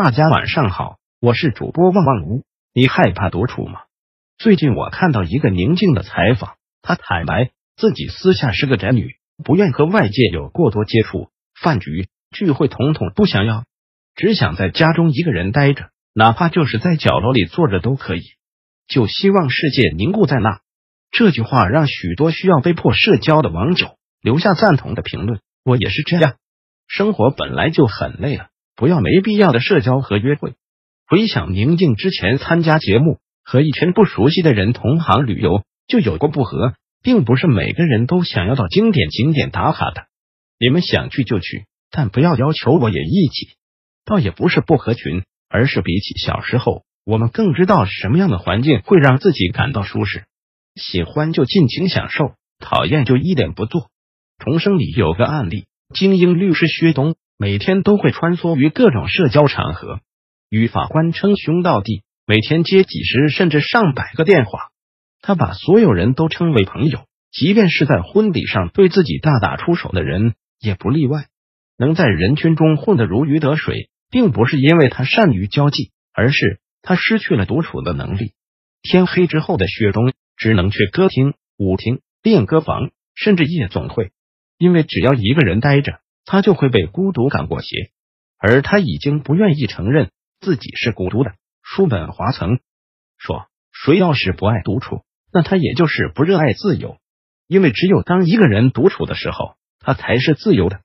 大家晚上好，我是主播旺旺屋。你害怕独处吗？最近我看到一个宁静的采访，她坦白自己私下是个宅女，不愿和外界有过多接触，饭局聚会统统不想要，只想在家中一个人待着，哪怕就是在角落里坐着都可以，就希望世界凝固在那。这句话让许多需要被迫社交的网友留下赞同的评论。我也是这样，生活本来就很累了，不要没必要的社交和约会。回想宁静之前参加节目和一群不熟悉的人同行旅游，就有过不和，并不是每个人都想要到经典景点打卡的。你们想去就去，但不要要求我也一起。倒也不是不合群，而是比起小时候，我们更知道什么样的环境会让自己感到舒适。喜欢就尽情享受，讨厌就一点不做。重生里有个案例，精英律师薛东每天都会穿梭于各种社交场合，与法官称兄道弟，每天接几十甚至上百个电话。他把所有人都称为朋友，即便是在婚礼上对自己大打出手的人也不例外。能在人群中混得如鱼得水，并不是因为他善于交际，而是他失去了独处的能力。天黑之后的薛东。只能去歌厅、舞厅、练歌房，甚至夜总会，因为只要一个人待着，他就会被孤独赶过鞋。而他已经不愿意承认自己是孤独的。叔本华曾说：“谁要是不爱独处，那他也就是不热爱自由。因为只有当一个人独处的时候，他才是自由的。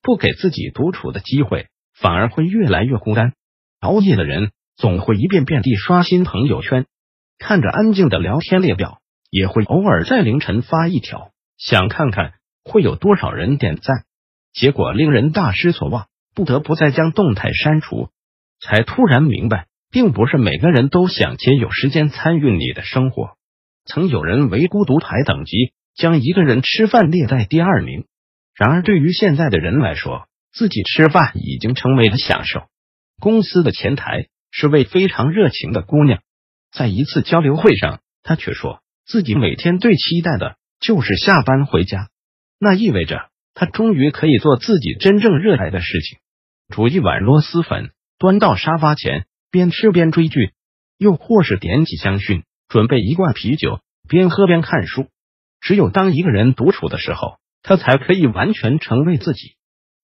不给自己独处的机会，反而会越来越孤单。熬夜的人总会一遍遍地刷新朋友圈。”看着安静的聊天列表，也会偶尔在凌晨发一条，想看看会有多少人点赞。结果令人大失所望，不得不再将动态删除。才突然明白，并不是每个人都想且有时间参与你的生活。曾有人为孤独排等级，将一个人吃饭列在第二名。然而，对于现在的人来说，自己吃饭已经成为了享受。公司的前台是位非常热情的姑娘。在一次交流会上，她却说自己每天最期待的就是下班回家，那意味着他终于可以做自己真正热爱的事情：煮一碗螺蛳粉，端到沙发前，边吃边追剧；又或是点起香薰，准备一罐啤酒，边喝边看书。只有当一个人独处的时候，他才可以完全成为自己。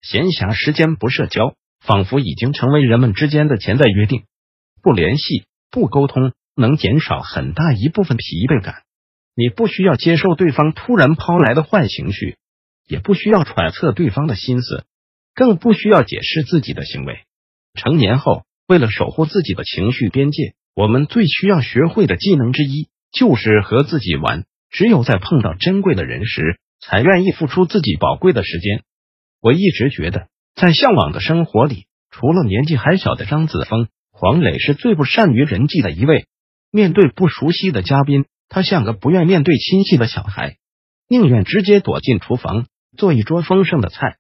闲暇时间不社交，仿佛已经成为人们之间的潜在约定。不联系，不沟通。能减少很大一部分疲惫感。你不需要接受对方突然抛来的坏情绪，也不需要揣测对方的心思，更不需要解释自己的行为。成年后，为了守护自己的情绪边界，我们最需要学会的技能之一就是和自己玩。只有在碰到珍贵的人时，才愿意付出自己宝贵的时间。我一直觉得，在向往的生活里，除了年纪还小的张子枫，黄磊是最不善于人际的一位。面对不熟悉的嘉宾，他像个不愿面对亲戚的小孩，宁愿直接躲进厨房做一桌丰盛的菜，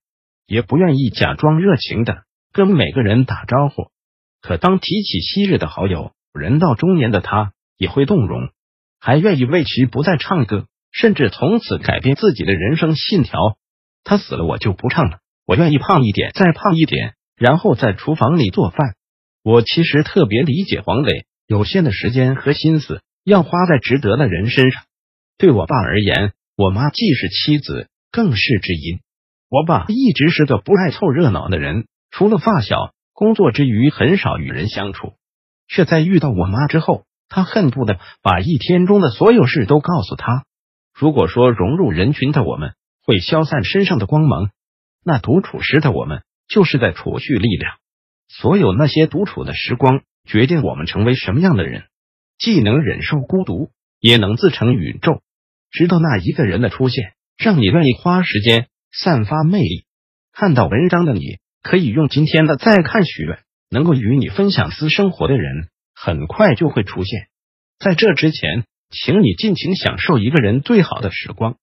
也不愿意假装热情的跟每个人打招呼。可当提起昔日的好友，人到中年的他也会动容，还愿意为其不再唱歌，甚至从此改变自己的人生信条。他死了，我就不唱了。我愿意胖一点，再胖一点，然后在厨房里做饭。我其实特别理解黄磊。有限的时间和心思要花在值得的人身上。对我爸而言，我妈既是妻子，更是知音。我爸一直是个不爱凑热闹的人，除了发小，工作之余很少与人相处。却在遇到我妈之后，他恨不得把一天中的所有事都告诉她。如果说融入人群的我们会消散身上的光芒，那独处时的我们就是在储蓄力量。所有那些独处的时光。决定我们成为什么样的人，既能忍受孤独，也能自成宇宙。直到那一个人的出现，让你愿意花时间散发魅力。看到文章的你，可以用今天的再看许愿，能够与你分享私生活的人，很快就会出现。在这之前，请你尽情享受一个人最好的时光。